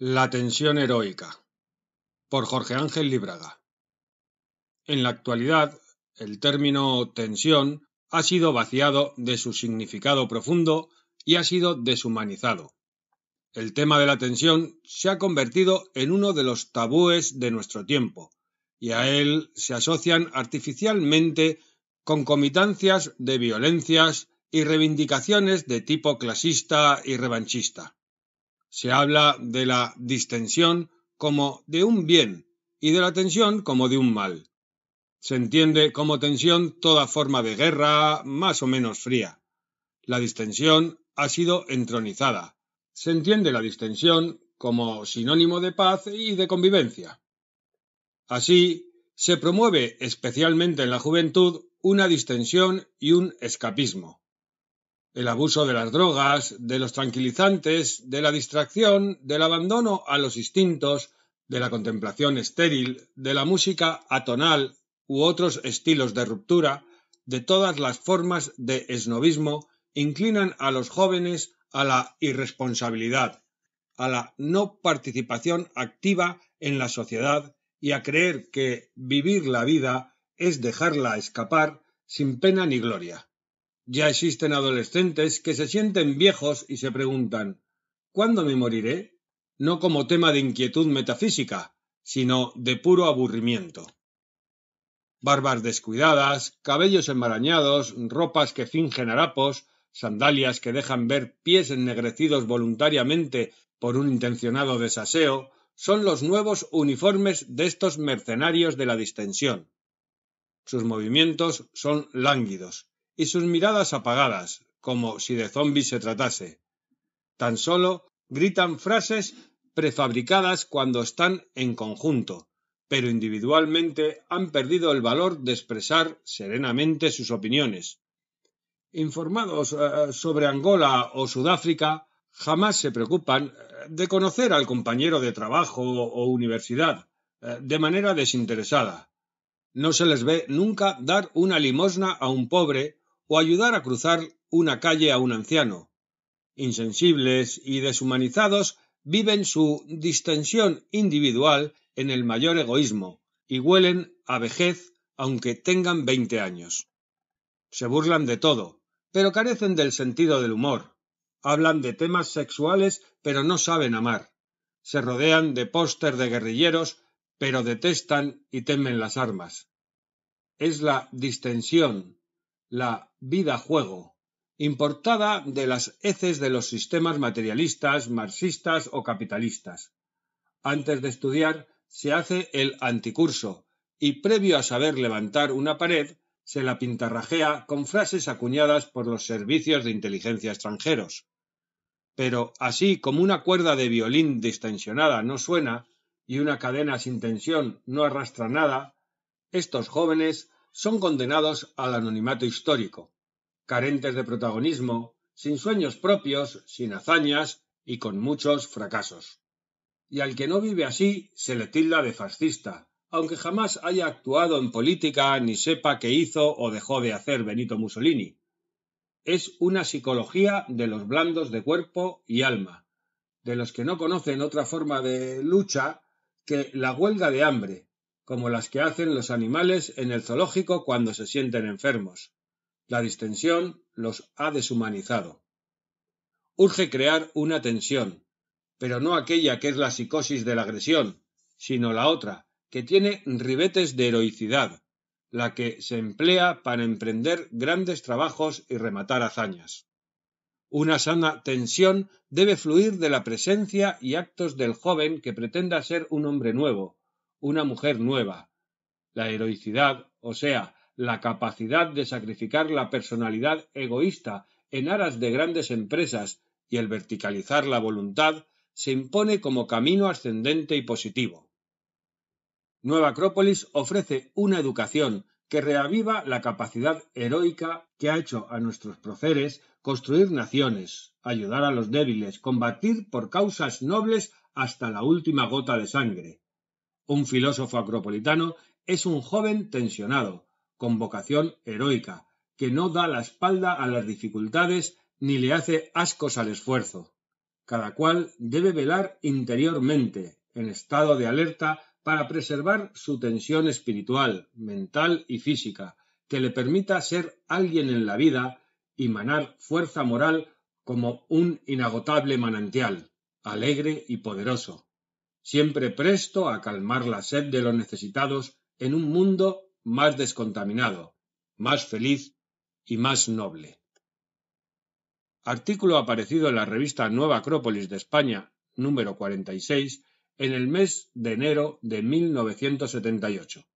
La tensión heroica por Jorge Ángel Libraga En la actualidad, el término tensión ha sido vaciado de su significado profundo y ha sido deshumanizado. El tema de la tensión se ha convertido en uno de los tabúes de nuestro tiempo, y a él se asocian artificialmente concomitancias de violencias y reivindicaciones de tipo clasista y revanchista. Se habla de la distensión como de un bien y de la tensión como de un mal. Se entiende como tensión toda forma de guerra más o menos fría. La distensión ha sido entronizada. Se entiende la distensión como sinónimo de paz y de convivencia. Así, se promueve especialmente en la juventud una distensión y un escapismo. El abuso de las drogas, de los tranquilizantes, de la distracción, del abandono a los instintos, de la contemplación estéril, de la música atonal u otros estilos de ruptura, de todas las formas de esnovismo, inclinan a los jóvenes a la irresponsabilidad, a la no participación activa en la sociedad y a creer que vivir la vida es dejarla escapar sin pena ni gloria. Ya existen adolescentes que se sienten viejos y se preguntan ¿Cuándo me moriré? no como tema de inquietud metafísica, sino de puro aburrimiento. Barbas descuidadas, cabellos enmarañados, ropas que fingen harapos, sandalias que dejan ver pies ennegrecidos voluntariamente por un intencionado desaseo, son los nuevos uniformes de estos mercenarios de la distensión. Sus movimientos son lánguidos y sus miradas apagadas, como si de zombis se tratase. Tan solo gritan frases prefabricadas cuando están en conjunto, pero individualmente han perdido el valor de expresar serenamente sus opiniones. Informados eh, sobre Angola o Sudáfrica, jamás se preocupan eh, de conocer al compañero de trabajo o universidad eh, de manera desinteresada. No se les ve nunca dar una limosna a un pobre o ayudar a cruzar una calle a un anciano. Insensibles y deshumanizados viven su distensión individual en el mayor egoísmo y huelen a vejez aunque tengan veinte años. Se burlan de todo, pero carecen del sentido del humor. Hablan de temas sexuales, pero no saben amar. Se rodean de póster de guerrilleros pero detestan y temen las armas. Es la distensión, la vida juego, importada de las heces de los sistemas materialistas, marxistas o capitalistas. Antes de estudiar se hace el anticurso y previo a saber levantar una pared se la pintarrajea con frases acuñadas por los servicios de inteligencia extranjeros. Pero así como una cuerda de violín distensionada no suena, y una cadena sin tensión no arrastra nada, estos jóvenes son condenados al anonimato histórico, carentes de protagonismo, sin sueños propios, sin hazañas y con muchos fracasos. Y al que no vive así se le tilda de fascista, aunque jamás haya actuado en política ni sepa qué hizo o dejó de hacer Benito Mussolini. Es una psicología de los blandos de cuerpo y alma, de los que no conocen otra forma de lucha que la huelga de hambre, como las que hacen los animales en el zoológico cuando se sienten enfermos. La distensión los ha deshumanizado. Urge crear una tensión, pero no aquella que es la psicosis de la agresión, sino la otra, que tiene ribetes de heroicidad, la que se emplea para emprender grandes trabajos y rematar hazañas. Una sana tensión debe fluir de la presencia y actos del joven que pretenda ser un hombre nuevo, una mujer nueva. La heroicidad, o sea, la capacidad de sacrificar la personalidad egoísta en aras de grandes empresas y el verticalizar la voluntad, se impone como camino ascendente y positivo. Nueva Acrópolis ofrece una educación que reaviva la capacidad heroica que ha hecho a nuestros proceres construir naciones, ayudar a los débiles, combatir por causas nobles hasta la última gota de sangre. Un filósofo acropolitano es un joven tensionado, con vocación heroica, que no da la espalda a las dificultades ni le hace ascos al esfuerzo. Cada cual debe velar interiormente, en estado de alerta, para preservar su tensión espiritual, mental y física, que le permita ser alguien en la vida y manar fuerza moral como un inagotable manantial, alegre y poderoso, siempre presto a calmar la sed de los necesitados en un mundo más descontaminado, más feliz y más noble. Artículo aparecido en la revista Nueva Acrópolis de España, número 46, en el mes de enero de 1978.